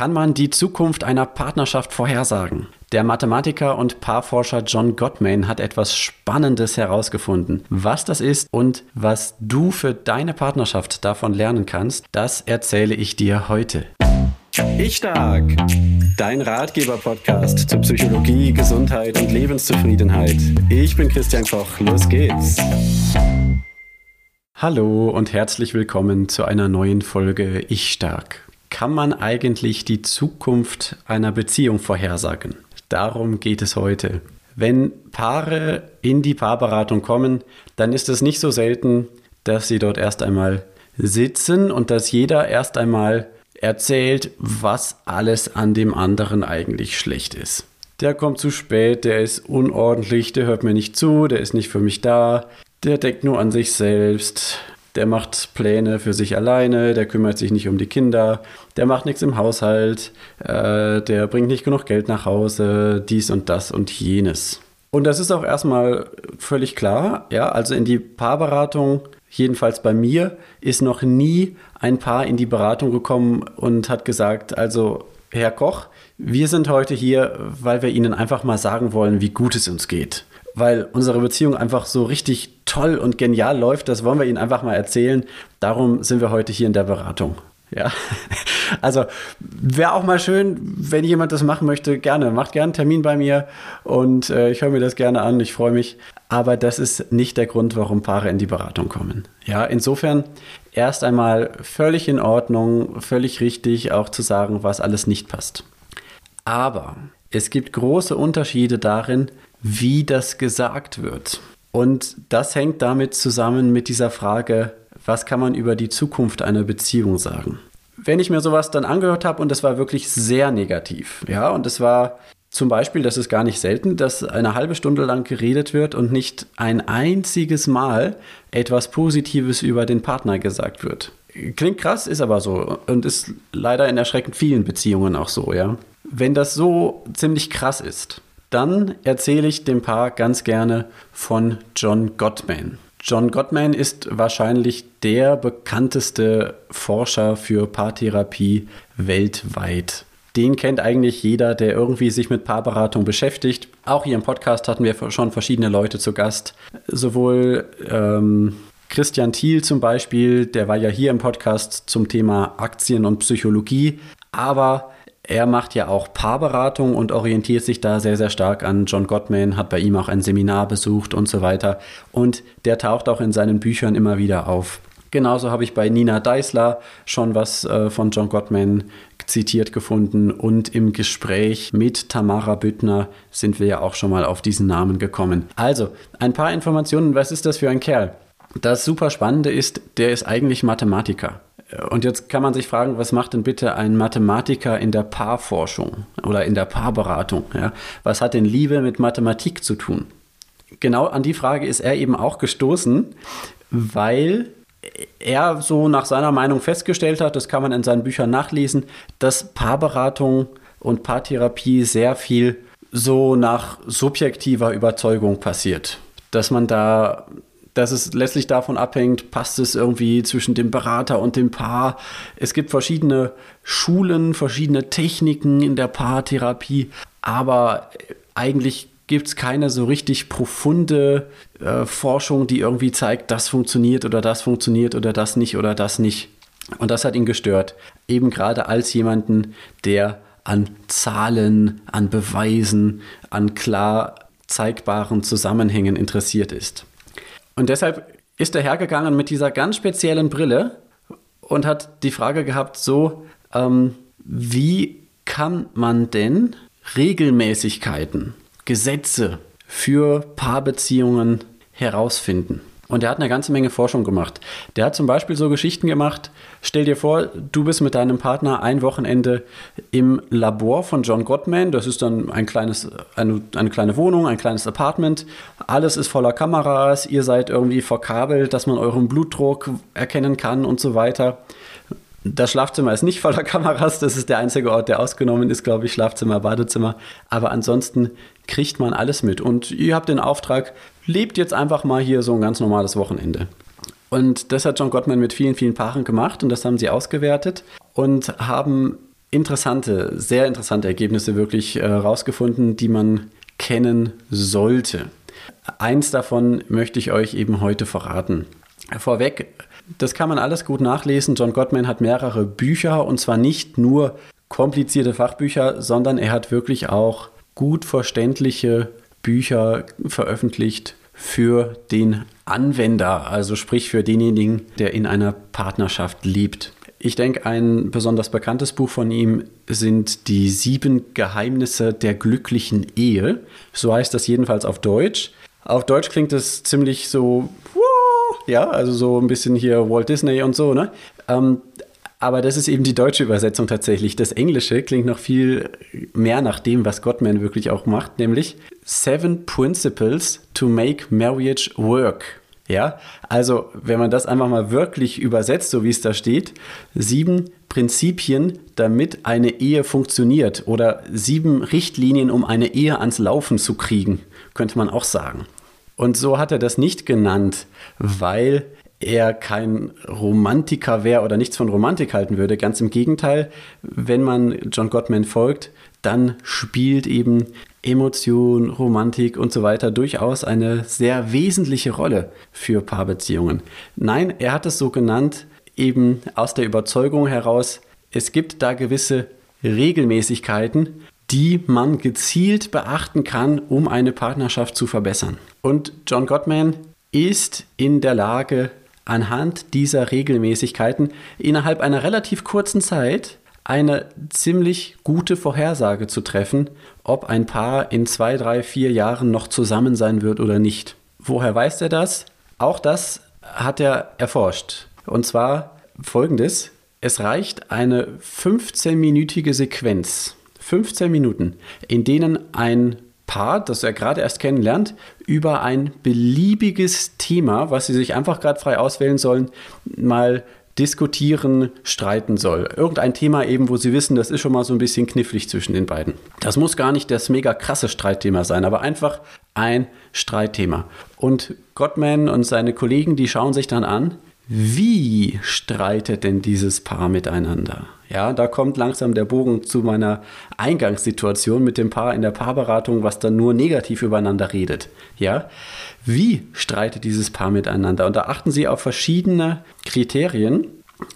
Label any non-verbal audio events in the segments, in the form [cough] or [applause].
Kann man die Zukunft einer Partnerschaft vorhersagen? Der Mathematiker und Paarforscher John Gottman hat etwas Spannendes herausgefunden. Was das ist und was du für deine Partnerschaft davon lernen kannst, das erzähle ich dir heute. Ich Stark, dein Ratgeber-Podcast zu Psychologie, Gesundheit und Lebenszufriedenheit. Ich bin Christian Koch, los geht's. Hallo und herzlich willkommen zu einer neuen Folge Ich Stark kann man eigentlich die Zukunft einer Beziehung vorhersagen? Darum geht es heute. Wenn Paare in die Paarberatung kommen, dann ist es nicht so selten, dass sie dort erst einmal sitzen und dass jeder erst einmal erzählt, was alles an dem anderen eigentlich schlecht ist. Der kommt zu spät, der ist unordentlich, der hört mir nicht zu, der ist nicht für mich da, der denkt nur an sich selbst, der macht Pläne für sich alleine, der kümmert sich nicht um die Kinder, der macht nichts im Haushalt, äh, der bringt nicht genug Geld nach Hause, dies und das und jenes. Und das ist auch erstmal völlig klar, ja, also in die Paarberatung, jedenfalls bei mir, ist noch nie ein Paar in die Beratung gekommen und hat gesagt, also Herr Koch, wir sind heute hier, weil wir Ihnen einfach mal sagen wollen, wie gut es uns geht weil unsere Beziehung einfach so richtig toll und genial läuft. Das wollen wir Ihnen einfach mal erzählen. Darum sind wir heute hier in der Beratung. Ja, [laughs] also wäre auch mal schön, wenn jemand das machen möchte, gerne. Macht gerne einen Termin bei mir und äh, ich höre mir das gerne an, ich freue mich. Aber das ist nicht der Grund, warum Paare in die Beratung kommen. Ja, insofern erst einmal völlig in Ordnung, völlig richtig, auch zu sagen, was alles nicht passt. Aber es gibt große Unterschiede darin, wie das gesagt wird. Und das hängt damit zusammen mit dieser Frage, was kann man über die Zukunft einer Beziehung sagen? Wenn ich mir sowas dann angehört habe und das war wirklich sehr negativ, ja, und es war zum Beispiel, das ist gar nicht selten, dass eine halbe Stunde lang geredet wird und nicht ein einziges Mal etwas Positives über den Partner gesagt wird. Klingt krass, ist aber so und ist leider in erschreckend vielen Beziehungen auch so, ja. Wenn das so ziemlich krass ist, dann erzähle ich dem Paar ganz gerne von John Gottman. John Gottman ist wahrscheinlich der bekannteste Forscher für Paartherapie weltweit. Den kennt eigentlich jeder, der irgendwie sich mit Paarberatung beschäftigt. Auch hier im Podcast hatten wir schon verschiedene Leute zu Gast. Sowohl ähm, Christian Thiel zum Beispiel, der war ja hier im Podcast zum Thema Aktien und Psychologie. Aber er macht ja auch Paarberatung und orientiert sich da sehr, sehr stark an John Gottman, hat bei ihm auch ein Seminar besucht und so weiter. Und der taucht auch in seinen Büchern immer wieder auf. Genauso habe ich bei Nina Deisler schon was äh, von John Gottman zitiert gefunden und im Gespräch mit Tamara Büttner sind wir ja auch schon mal auf diesen Namen gekommen. Also, ein paar Informationen, was ist das für ein Kerl? Das super Spannende ist, der ist eigentlich Mathematiker. Und jetzt kann man sich fragen, was macht denn bitte ein Mathematiker in der Paarforschung oder in der Paarberatung? Ja? Was hat denn Liebe mit Mathematik zu tun? Genau an die Frage ist er eben auch gestoßen, weil er so nach seiner Meinung festgestellt hat, das kann man in seinen Büchern nachlesen, dass Paarberatung und Paartherapie sehr viel so nach subjektiver Überzeugung passiert. Dass man da dass es letztlich davon abhängt, passt es irgendwie zwischen dem Berater und dem Paar. Es gibt verschiedene Schulen, verschiedene Techniken in der Paartherapie, aber eigentlich gibt es keine so richtig profunde äh, Forschung, die irgendwie zeigt, das funktioniert oder das funktioniert oder das nicht oder das nicht. Und das hat ihn gestört. Eben gerade als jemanden, der an Zahlen, an Beweisen, an klar zeigbaren Zusammenhängen interessiert ist. Und deshalb ist er hergegangen mit dieser ganz speziellen Brille und hat die Frage gehabt, so, ähm, wie kann man denn Regelmäßigkeiten, Gesetze für Paarbeziehungen herausfinden? Und er hat eine ganze Menge Forschung gemacht. Der hat zum Beispiel so Geschichten gemacht. Stell dir vor, du bist mit deinem Partner ein Wochenende im Labor von John Gottman. Das ist dann ein kleines, eine, eine kleine Wohnung, ein kleines Apartment. Alles ist voller Kameras. Ihr seid irgendwie verkabelt, dass man euren Blutdruck erkennen kann und so weiter. Das Schlafzimmer ist nicht voller [laughs] Kameras, das ist der einzige Ort, der ausgenommen ist, glaube ich, Schlafzimmer, Badezimmer. Aber ansonsten kriegt man alles mit. Und ihr habt den Auftrag, lebt jetzt einfach mal hier so ein ganz normales Wochenende. Und das hat John Gottman mit vielen, vielen Paaren gemacht und das haben sie ausgewertet und haben interessante, sehr interessante Ergebnisse wirklich äh, die man kennen sollte. Eins davon möchte ich euch eben heute verraten. Vorweg, das kann man alles gut nachlesen. John Gottman hat mehrere Bücher und zwar nicht nur komplizierte Fachbücher, sondern er hat wirklich auch gut verständliche Bücher veröffentlicht für den Anwender, also sprich für denjenigen, der in einer Partnerschaft lebt. Ich denke, ein besonders bekanntes Buch von ihm sind die sieben Geheimnisse der glücklichen Ehe. So heißt das jedenfalls auf Deutsch. Auf Deutsch klingt es ziemlich so, ja, also so ein bisschen hier Walt Disney und so, ne? Ähm, aber das ist eben die deutsche Übersetzung tatsächlich. Das Englische klingt noch viel mehr nach dem, was Gottman wirklich auch macht, nämlich Seven Principles to Make Marriage Work. Ja, also wenn man das einfach mal wirklich übersetzt, so wie es da steht, sieben Prinzipien, damit eine Ehe funktioniert oder sieben Richtlinien, um eine Ehe ans Laufen zu kriegen, könnte man auch sagen. Und so hat er das nicht genannt, weil er kein Romantiker wäre oder nichts von Romantik halten würde. Ganz im Gegenteil, wenn man John Gottman folgt, dann spielt eben Emotion, Romantik und so weiter durchaus eine sehr wesentliche Rolle für Paarbeziehungen. Nein, er hat es so genannt, eben aus der Überzeugung heraus, es gibt da gewisse Regelmäßigkeiten, die man gezielt beachten kann, um eine Partnerschaft zu verbessern. Und John Gottman ist in der Lage, anhand dieser Regelmäßigkeiten innerhalb einer relativ kurzen Zeit eine ziemlich gute Vorhersage zu treffen, ob ein Paar in zwei, drei, vier Jahren noch zusammen sein wird oder nicht. Woher weiß er das? Auch das hat er erforscht. Und zwar folgendes. Es reicht eine 15-minütige Sequenz, 15 Minuten, in denen ein Paar, das er gerade erst kennenlernt, über ein beliebiges Thema, was sie sich einfach gerade frei auswählen sollen, mal diskutieren, streiten soll. Irgendein Thema eben, wo sie wissen, das ist schon mal so ein bisschen knifflig zwischen den beiden. Das muss gar nicht das mega krasse Streitthema sein, aber einfach ein Streitthema. Und Gottman und seine Kollegen, die schauen sich dann an, wie streitet denn dieses Paar miteinander? Ja, da kommt langsam der Bogen zu meiner Eingangssituation mit dem Paar in der Paarberatung, was dann nur negativ übereinander redet. Ja, wie streitet dieses Paar miteinander? Und da achten Sie auf verschiedene Kriterien.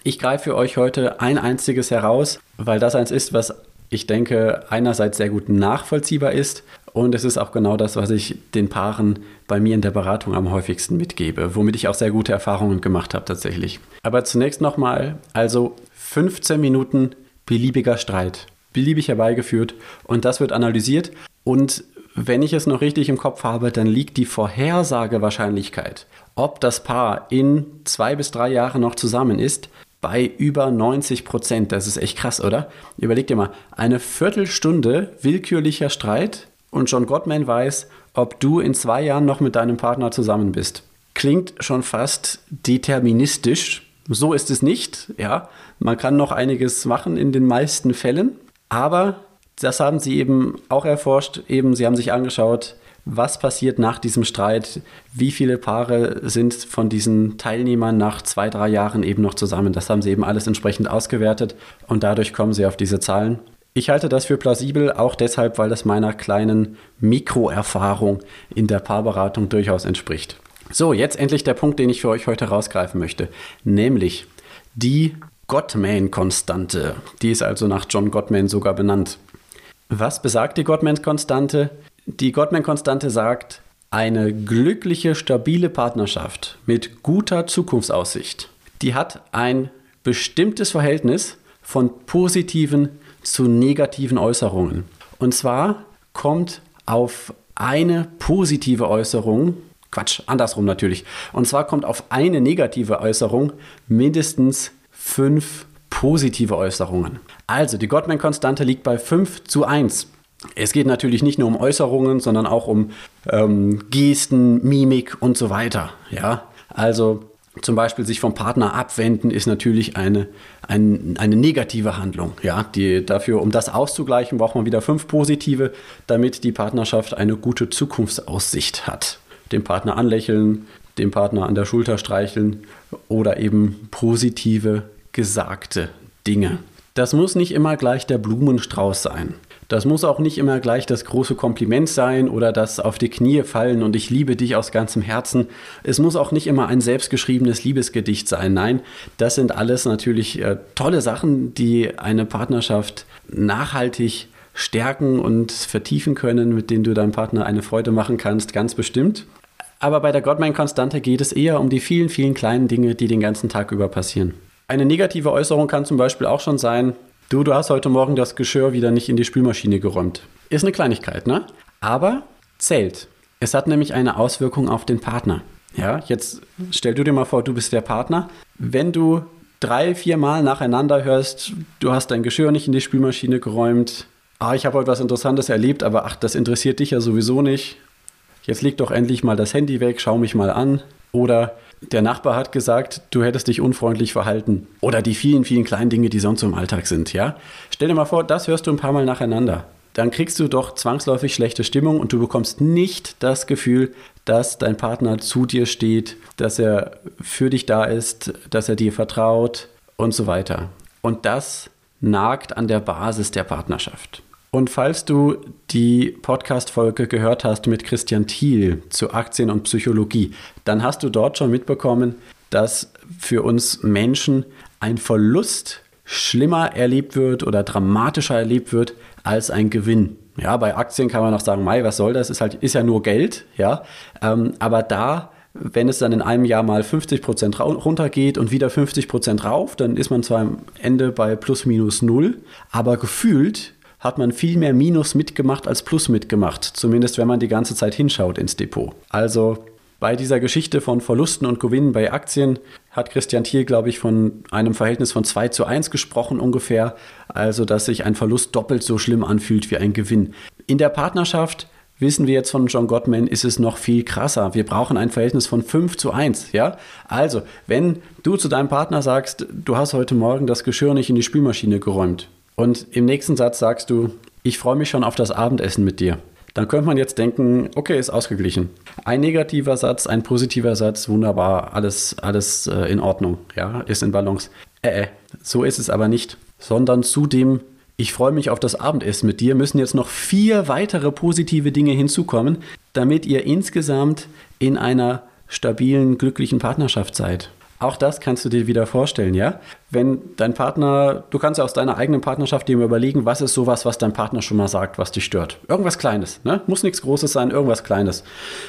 Ich greife für euch heute ein einziges heraus, weil das eins ist, was ich denke einerseits sehr gut nachvollziehbar ist und es ist auch genau das, was ich den Paaren bei mir in der Beratung am häufigsten mitgebe, womit ich auch sehr gute Erfahrungen gemacht habe tatsächlich. Aber zunächst nochmal, also 15 Minuten beliebiger Streit, beliebig herbeigeführt und das wird analysiert und wenn ich es noch richtig im Kopf habe, dann liegt die Vorhersagewahrscheinlichkeit, ob das Paar in zwei bis drei Jahren noch zusammen ist, bei über 90 Prozent. Das ist echt krass, oder? Überleg dir mal, eine Viertelstunde willkürlicher Streit und John Gottman weiß, ob du in zwei Jahren noch mit deinem Partner zusammen bist. Klingt schon fast deterministisch. So ist es nicht, ja. Man kann noch einiges machen in den meisten Fällen, aber das haben sie eben auch erforscht. Eben, sie haben sich angeschaut, was passiert nach diesem Streit, wie viele Paare sind von diesen Teilnehmern nach zwei, drei Jahren eben noch zusammen. Das haben sie eben alles entsprechend ausgewertet und dadurch kommen sie auf diese Zahlen. Ich halte das für plausibel, auch deshalb, weil es meiner kleinen Mikroerfahrung in der Paarberatung durchaus entspricht. So, jetzt endlich der Punkt, den ich für euch heute rausgreifen möchte, nämlich die Gottman-Konstante. Die ist also nach John Gottman sogar benannt. Was besagt die Gottman-Konstante? Die Gottman-Konstante sagt, eine glückliche, stabile Partnerschaft mit guter Zukunftsaussicht, die hat ein bestimmtes Verhältnis von positiven zu negativen Äußerungen. Und zwar kommt auf eine positive Äußerung, Quatsch, andersrum natürlich, und zwar kommt auf eine negative Äußerung mindestens fünf positive Äußerungen. Also die Gottman-Konstante liegt bei 5 zu 1. Es geht natürlich nicht nur um Äußerungen, sondern auch um ähm, Gesten, Mimik und so weiter. Ja, also zum Beispiel sich vom Partner abwenden ist natürlich eine, ein, eine negative Handlung. Ja, die dafür, um das auszugleichen, braucht man wieder fünf positive, damit die Partnerschaft eine gute Zukunftsaussicht hat. Den Partner anlächeln, den Partner an der Schulter streicheln oder eben positive gesagte Dinge. Das muss nicht immer gleich der Blumenstrauß sein. Das muss auch nicht immer gleich das große Kompliment sein oder das auf die Knie fallen und ich liebe dich aus ganzem Herzen. Es muss auch nicht immer ein selbstgeschriebenes Liebesgedicht sein. Nein, das sind alles natürlich äh, tolle Sachen, die eine Partnerschaft nachhaltig stärken und vertiefen können, mit denen du deinem Partner eine Freude machen kannst, ganz bestimmt. Aber bei der Gottman-Konstante geht es eher um die vielen, vielen kleinen Dinge, die den ganzen Tag über passieren. Eine negative Äußerung kann zum Beispiel auch schon sein, du, du hast heute Morgen das Geschirr wieder nicht in die Spülmaschine geräumt. Ist eine Kleinigkeit, ne? Aber zählt. Es hat nämlich eine Auswirkung auf den Partner. Ja, jetzt stell du dir mal vor, du bist der Partner. Wenn du drei, vier Mal nacheinander hörst, du hast dein Geschirr nicht in die Spülmaschine geräumt, ah, ich habe heute was Interessantes erlebt, aber ach, das interessiert dich ja sowieso nicht. Jetzt leg doch endlich mal das Handy weg, schau mich mal an. Oder der Nachbar hat gesagt, du hättest dich unfreundlich verhalten. Oder die vielen, vielen kleinen Dinge, die sonst im Alltag sind, ja? Stell dir mal vor, das hörst du ein paar Mal nacheinander. Dann kriegst du doch zwangsläufig schlechte Stimmung und du bekommst nicht das Gefühl, dass dein Partner zu dir steht, dass er für dich da ist, dass er dir vertraut und so weiter. Und das nagt an der Basis der Partnerschaft. Und falls du die Podcast-Folge gehört hast mit Christian Thiel zu Aktien und Psychologie, dann hast du dort schon mitbekommen, dass für uns Menschen ein Verlust schlimmer erlebt wird oder dramatischer erlebt wird als ein Gewinn. Ja, bei Aktien kann man noch sagen, Mai, was soll das? Ist halt, ist ja nur Geld, ja. Ähm, aber da, wenn es dann in einem Jahr mal 50 Prozent runtergeht und wieder 50 Prozent rauf, dann ist man zwar am Ende bei plus minus null, aber gefühlt hat man viel mehr Minus mitgemacht als Plus mitgemacht, zumindest wenn man die ganze Zeit hinschaut ins Depot. Also bei dieser Geschichte von Verlusten und Gewinnen bei Aktien hat Christian Thiel, glaube ich, von einem Verhältnis von 2 zu 1 gesprochen ungefähr. Also, dass sich ein Verlust doppelt so schlimm anfühlt wie ein Gewinn. In der Partnerschaft wissen wir jetzt von John Gottman, ist es noch viel krasser. Wir brauchen ein Verhältnis von 5 zu 1. Ja? Also, wenn du zu deinem Partner sagst, du hast heute Morgen das Geschirr nicht in die Spülmaschine geräumt, und im nächsten Satz sagst du, ich freue mich schon auf das Abendessen mit dir. Dann könnte man jetzt denken, okay, ist ausgeglichen. Ein negativer Satz, ein positiver Satz, wunderbar, alles, alles äh, in Ordnung, ja, ist in Balance. Äh, äh, so ist es aber nicht, sondern zudem, ich freue mich auf das Abendessen mit dir, müssen jetzt noch vier weitere positive Dinge hinzukommen, damit ihr insgesamt in einer stabilen, glücklichen Partnerschaft seid. Auch das kannst du dir wieder vorstellen, ja? Wenn dein Partner, du kannst ja aus deiner eigenen Partnerschaft dir überlegen, was ist sowas, was dein Partner schon mal sagt, was dich stört. Irgendwas Kleines, ne? Muss nichts Großes sein, irgendwas Kleines.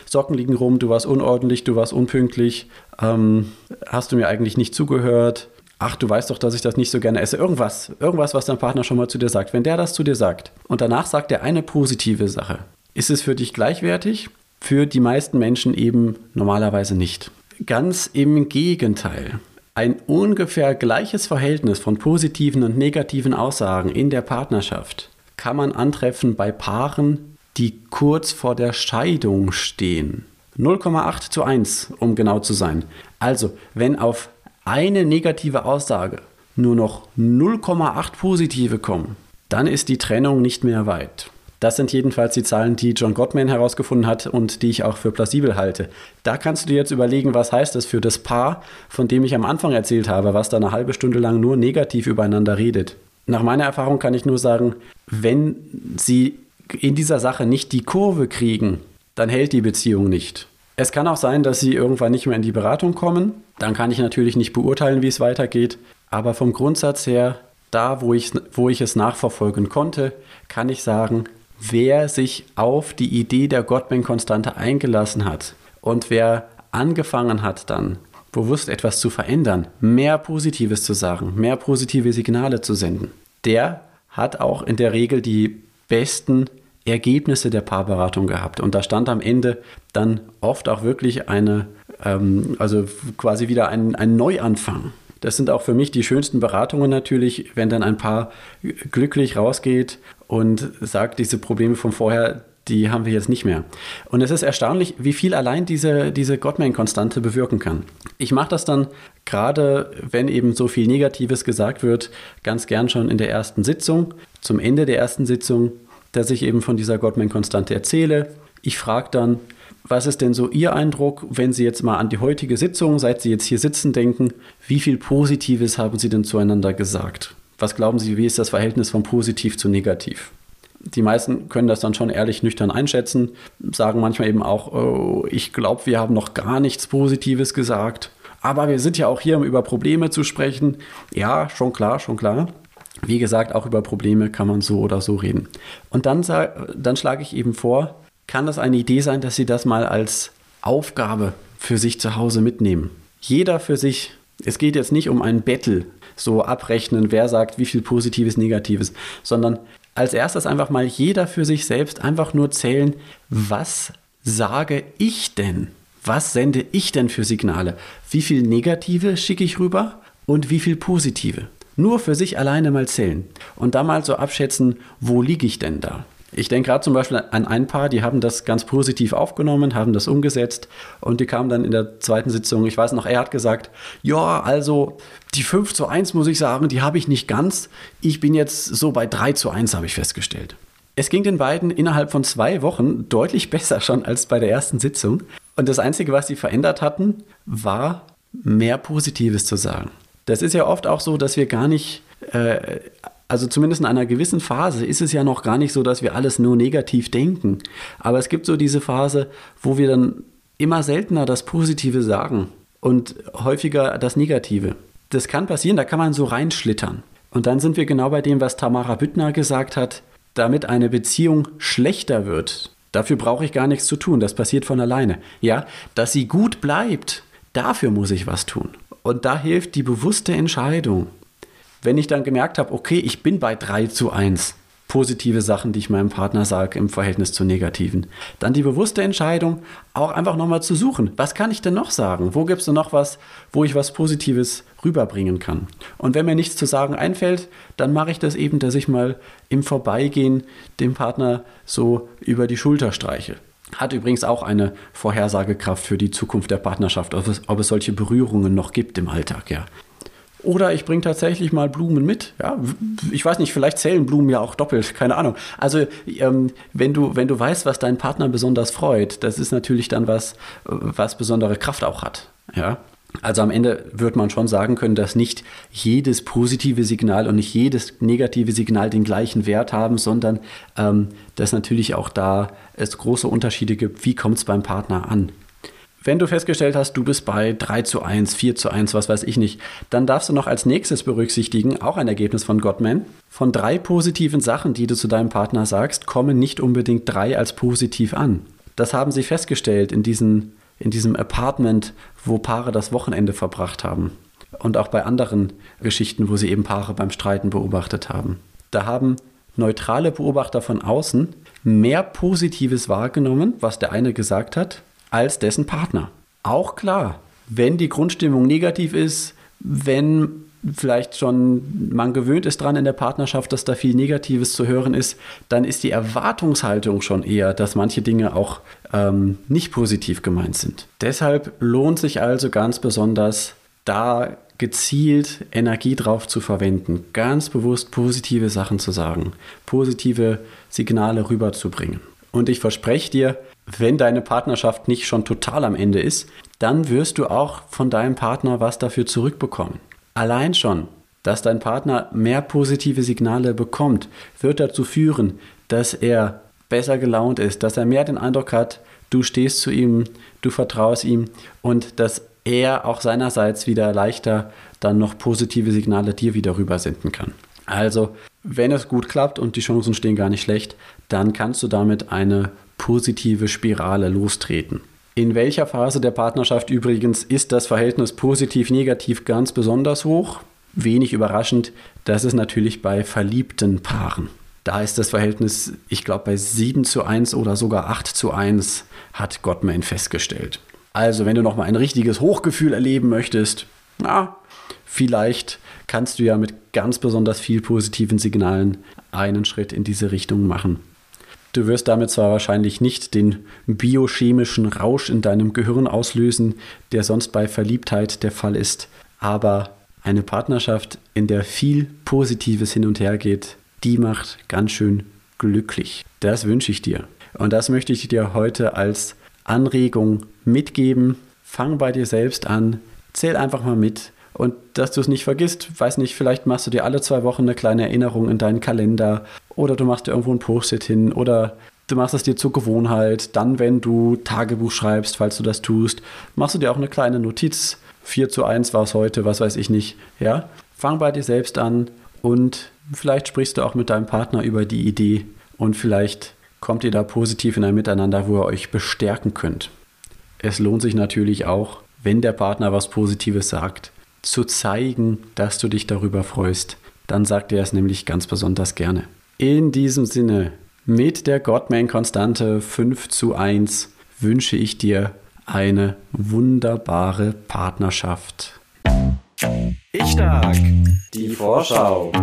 Socken liegen rum, du warst unordentlich, du warst unpünktlich, ähm, hast du mir eigentlich nicht zugehört, ach, du weißt doch, dass ich das nicht so gerne esse. Irgendwas, irgendwas, was dein Partner schon mal zu dir sagt. Wenn der das zu dir sagt und danach sagt er eine positive Sache, ist es für dich gleichwertig? Für die meisten Menschen eben normalerweise nicht. Ganz im Gegenteil. Ein ungefähr gleiches Verhältnis von positiven und negativen Aussagen in der Partnerschaft kann man antreffen bei Paaren, die kurz vor der Scheidung stehen. 0,8 zu 1, um genau zu sein. Also, wenn auf eine negative Aussage nur noch 0,8 positive kommen, dann ist die Trennung nicht mehr weit. Das sind jedenfalls die Zahlen, die John Gottman herausgefunden hat und die ich auch für plausibel halte. Da kannst du dir jetzt überlegen, was heißt das für das Paar, von dem ich am Anfang erzählt habe, was da eine halbe Stunde lang nur negativ übereinander redet. Nach meiner Erfahrung kann ich nur sagen, wenn sie in dieser Sache nicht die Kurve kriegen, dann hält die Beziehung nicht. Es kann auch sein, dass sie irgendwann nicht mehr in die Beratung kommen. Dann kann ich natürlich nicht beurteilen, wie es weitergeht. Aber vom Grundsatz her, da wo ich, wo ich es nachverfolgen konnte, kann ich sagen, wer sich auf die Idee der Gottman-Konstante eingelassen hat und wer angefangen hat dann bewusst etwas zu verändern, mehr Positives zu sagen, mehr positive Signale zu senden, der hat auch in der Regel die besten Ergebnisse der Paarberatung gehabt. Und da stand am Ende dann oft auch wirklich eine, ähm, also quasi wieder ein, ein Neuanfang. Das sind auch für mich die schönsten Beratungen natürlich, wenn dann ein Paar glücklich rausgeht und sagt, diese Probleme von vorher, die haben wir jetzt nicht mehr. Und es ist erstaunlich, wie viel allein diese, diese Gottman-Konstante bewirken kann. Ich mache das dann gerade, wenn eben so viel Negatives gesagt wird, ganz gern schon in der ersten Sitzung, zum Ende der ersten Sitzung, dass ich eben von dieser Gottman-Konstante erzähle. Ich frage dann, was ist denn so Ihr Eindruck, wenn Sie jetzt mal an die heutige Sitzung, seit Sie jetzt hier sitzen, denken, wie viel Positives haben Sie denn zueinander gesagt? Was glauben Sie, wie ist das Verhältnis von positiv zu negativ? Die meisten können das dann schon ehrlich nüchtern einschätzen, sagen manchmal eben auch, oh, ich glaube, wir haben noch gar nichts Positives gesagt. Aber wir sind ja auch hier, um über Probleme zu sprechen. Ja, schon klar, schon klar. Wie gesagt, auch über Probleme kann man so oder so reden. Und dann, dann schlage ich eben vor, kann das eine Idee sein, dass Sie das mal als Aufgabe für sich zu Hause mitnehmen. Jeder für sich. Es geht jetzt nicht um ein Battle, so abrechnen, wer sagt wie viel Positives, Negatives, sondern als erstes einfach mal jeder für sich selbst einfach nur zählen, was sage ich denn? Was sende ich denn für Signale? Wie viel Negative schicke ich rüber und wie viel Positive? Nur für sich alleine mal zählen und da mal so abschätzen, wo liege ich denn da? Ich denke gerade zum Beispiel an ein Paar, die haben das ganz positiv aufgenommen, haben das umgesetzt und die kamen dann in der zweiten Sitzung, ich weiß noch, er hat gesagt, ja, also die 5 zu 1 muss ich sagen, die habe ich nicht ganz. Ich bin jetzt so bei 3 zu 1, habe ich festgestellt. Es ging den beiden innerhalb von zwei Wochen deutlich [laughs] besser schon als bei der ersten Sitzung. Und das Einzige, was sie verändert hatten, war mehr Positives zu sagen. Das ist ja oft auch so, dass wir gar nicht äh, also zumindest in einer gewissen Phase ist es ja noch gar nicht so, dass wir alles nur negativ denken. Aber es gibt so diese Phase, wo wir dann immer seltener das Positive sagen und häufiger das Negative. Das kann passieren, da kann man so reinschlittern. Und dann sind wir genau bei dem, was Tamara Büttner gesagt hat, damit eine Beziehung schlechter wird. Dafür brauche ich gar nichts zu tun, das passiert von alleine. Ja, dass sie gut bleibt, dafür muss ich was tun. Und da hilft die bewusste Entscheidung wenn ich dann gemerkt habe, okay, ich bin bei 3 zu 1, positive Sachen, die ich meinem Partner sage im Verhältnis zu negativen, dann die bewusste Entscheidung, auch einfach nochmal zu suchen, was kann ich denn noch sagen? Wo gibt es denn noch was, wo ich was Positives rüberbringen kann? Und wenn mir nichts zu sagen einfällt, dann mache ich das eben, dass ich mal im Vorbeigehen dem Partner so über die Schulter streiche. Hat übrigens auch eine Vorhersagekraft für die Zukunft der Partnerschaft, ob es, ob es solche Berührungen noch gibt im Alltag, ja. Oder ich bringe tatsächlich mal Blumen mit. Ja, ich weiß nicht, vielleicht zählen Blumen ja auch doppelt, keine Ahnung. Also ähm, wenn du wenn du weißt, was deinen Partner besonders freut, das ist natürlich dann was, was besondere Kraft auch hat. Ja. Also am Ende wird man schon sagen können, dass nicht jedes positive Signal und nicht jedes negative Signal den gleichen Wert haben, sondern ähm, dass natürlich auch da es große Unterschiede gibt. Wie kommt es beim Partner an? Wenn du festgestellt hast, du bist bei 3 zu 1, 4 zu 1, was weiß ich nicht, dann darfst du noch als nächstes berücksichtigen, auch ein Ergebnis von Gottman. Von drei positiven Sachen, die du zu deinem Partner sagst, kommen nicht unbedingt drei als positiv an. Das haben sie festgestellt in, diesen, in diesem Apartment, wo Paare das Wochenende verbracht haben. Und auch bei anderen Geschichten, wo sie eben Paare beim Streiten beobachtet haben. Da haben neutrale Beobachter von außen mehr Positives wahrgenommen, was der eine gesagt hat, als dessen Partner. Auch klar, wenn die Grundstimmung negativ ist, wenn vielleicht schon man gewöhnt ist dran in der Partnerschaft, dass da viel Negatives zu hören ist, dann ist die Erwartungshaltung schon eher, dass manche Dinge auch ähm, nicht positiv gemeint sind. Deshalb lohnt sich also ganz besonders, da gezielt Energie drauf zu verwenden, ganz bewusst positive Sachen zu sagen, positive Signale rüberzubringen. Und ich verspreche dir, wenn deine Partnerschaft nicht schon total am Ende ist, dann wirst du auch von deinem Partner was dafür zurückbekommen. Allein schon, dass dein Partner mehr positive Signale bekommt, wird dazu führen, dass er besser gelaunt ist, dass er mehr den Eindruck hat, du stehst zu ihm, du vertraust ihm und dass er auch seinerseits wieder leichter dann noch positive Signale dir wieder rübersenden kann. Also, wenn es gut klappt und die Chancen stehen gar nicht schlecht, dann kannst du damit eine positive Spirale lostreten. In welcher Phase der Partnerschaft übrigens ist das Verhältnis positiv-negativ ganz besonders hoch? Wenig überraschend, das ist natürlich bei verliebten Paaren. Da ist das Verhältnis, ich glaube, bei 7 zu 1 oder sogar 8 zu 1, hat Gottman festgestellt. Also, wenn du nochmal ein richtiges Hochgefühl erleben möchtest, na, vielleicht kannst du ja mit ganz besonders viel positiven Signalen einen Schritt in diese Richtung machen. Du wirst damit zwar wahrscheinlich nicht den biochemischen Rausch in deinem Gehirn auslösen, der sonst bei Verliebtheit der Fall ist, aber eine Partnerschaft, in der viel Positives hin und her geht, die macht ganz schön glücklich. Das wünsche ich dir. Und das möchte ich dir heute als Anregung mitgeben. Fang bei dir selbst an, zähl einfach mal mit Und dass du es nicht vergisst, weiß nicht, vielleicht machst du dir alle zwei Wochen eine kleine Erinnerung in deinen Kalender oder du machst dir irgendwo ein Post-it hin oder du machst es dir zur Gewohnheit. Dann, wenn du Tagebuch schreibst, falls du das tust, machst du dir auch eine kleine Notiz. 4 zu 1 war es heute, was weiß ich nicht. Ja, fang bei dir selbst an und vielleicht sprichst du auch mit deinem Partner über die Idee und vielleicht kommt ihr da positiv in ein Miteinander, wo ihr euch bestärken könnt. Es lohnt sich natürlich auch, wenn der Partner was Positives sagt, zu zeigen, dass du dich darüber freust. Dann sagt er es nämlich ganz besonders gerne. In diesem Sinne, mit der Godman-Konstante 5 zu 1 wünsche ich dir eine wunderbare Partnerschaft. Ich stark. Die Vorschau.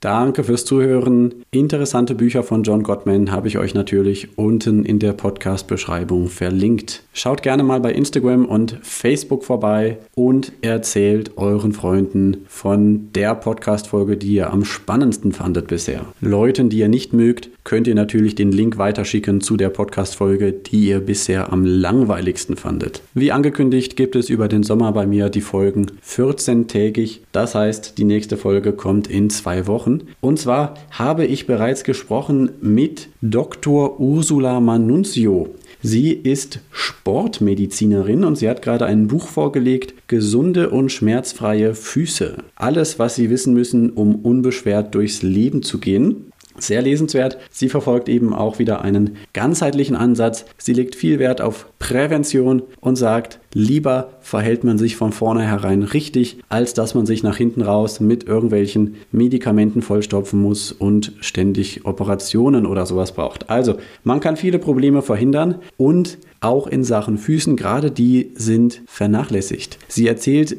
Danke fürs Zuhören. Interessante Bücher von John Gottman habe ich euch natürlich unten in der Podcast-Beschreibung verlinkt. Schaut gerne mal bei Instagram und Facebook vorbei und erzählt euren Freunden von der Podcast-Folge, die ihr am spannendsten fandet bisher. Leuten, die ihr nicht mögt, könnt ihr natürlich den Link weiterschicken zu der Podcast-Folge, die ihr bisher am langweiligsten fandet. Wie angekündigt gibt es über den Sommer bei mir die Folgen 14-tägig. Das heißt, die nächste Folge kommt in zwei Wochen gesprochen. Und zwar habe ich bereits gesprochen mit Dr. Ursula Manunzio. Sie ist Sportmedizinerin und sie hat gerade ein Buch vorgelegt, Gesunde und schmerzfreie Füße. Alles, was Sie wissen müssen, um unbeschwert durchs Leben zu gehen. Sehr lesenswert. Sie verfolgt eben auch wieder einen ganzheitlichen Ansatz. Sie legt viel Wert auf Prävention und sagt, lieber verhält man sich von vornherein richtig, als dass man sich nach hinten raus mit irgendwelchen Medikamenten vollstopfen muss und ständig Operationen oder sowas braucht. Also, man kann viele Probleme verhindern und auch in Sachen Füßen, gerade die sind vernachlässigt. Sie erzählt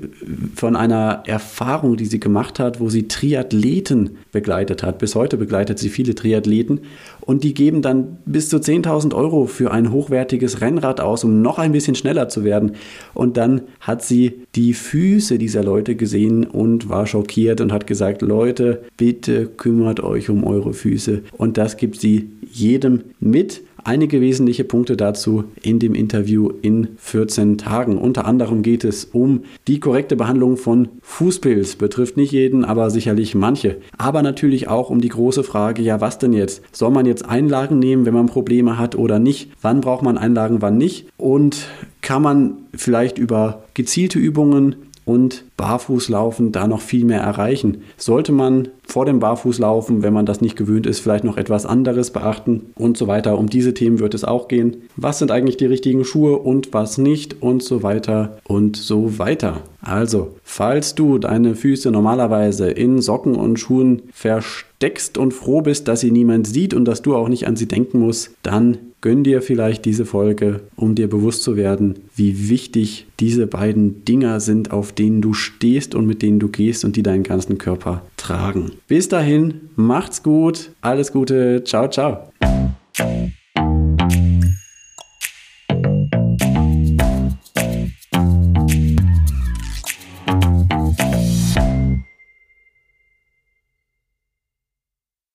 von einer Erfahrung, die sie gemacht hat, wo sie Triathleten begleitet hat. Bis heute begleitet sie viele Triathleten und die geben dann bis zu 10.000 Euro für ein hochwertiges Rennrad aus, um noch ein bisschen schneller zu werden. Und dann hat sie die Füße dieser Leute gesehen und war schockiert und hat gesagt, Leute, bitte kümmert euch um eure Füße. Und das gibt sie jedem mit einige wesentliche Punkte dazu in dem Interview in 14 Tagen. Unter anderem geht es um die korrekte Behandlung von Fußpilz. Betrifft nicht jeden, aber sicherlich manche. Aber natürlich auch um die große Frage, ja, was denn jetzt? Soll man jetzt Einlagen nehmen, wenn man Probleme hat oder nicht? Wann braucht man Einlagen, wann nicht? Und kann man vielleicht über gezielte Übungen und Barfußlaufen da noch viel mehr erreichen. Sollte man vor dem Barfußlaufen, wenn man das nicht gewöhnt ist, vielleicht noch etwas anderes beachten und so weiter. Um diese Themen wird es auch gehen. Was sind eigentlich die richtigen Schuhe und was nicht und so weiter und so weiter. Also, falls du deine Füße normalerweise in Socken und Schuhen versteckst und froh bist, dass sie niemand sieht und dass du auch nicht an sie denken musst, dann Gönn dir vielleicht diese Folge, um dir bewusst zu werden, wie wichtig diese beiden Dinger sind, auf denen du stehst und mit denen du gehst und die deinen ganzen Körper tragen. Bis dahin, macht's gut, alles Gute, ciao, ciao.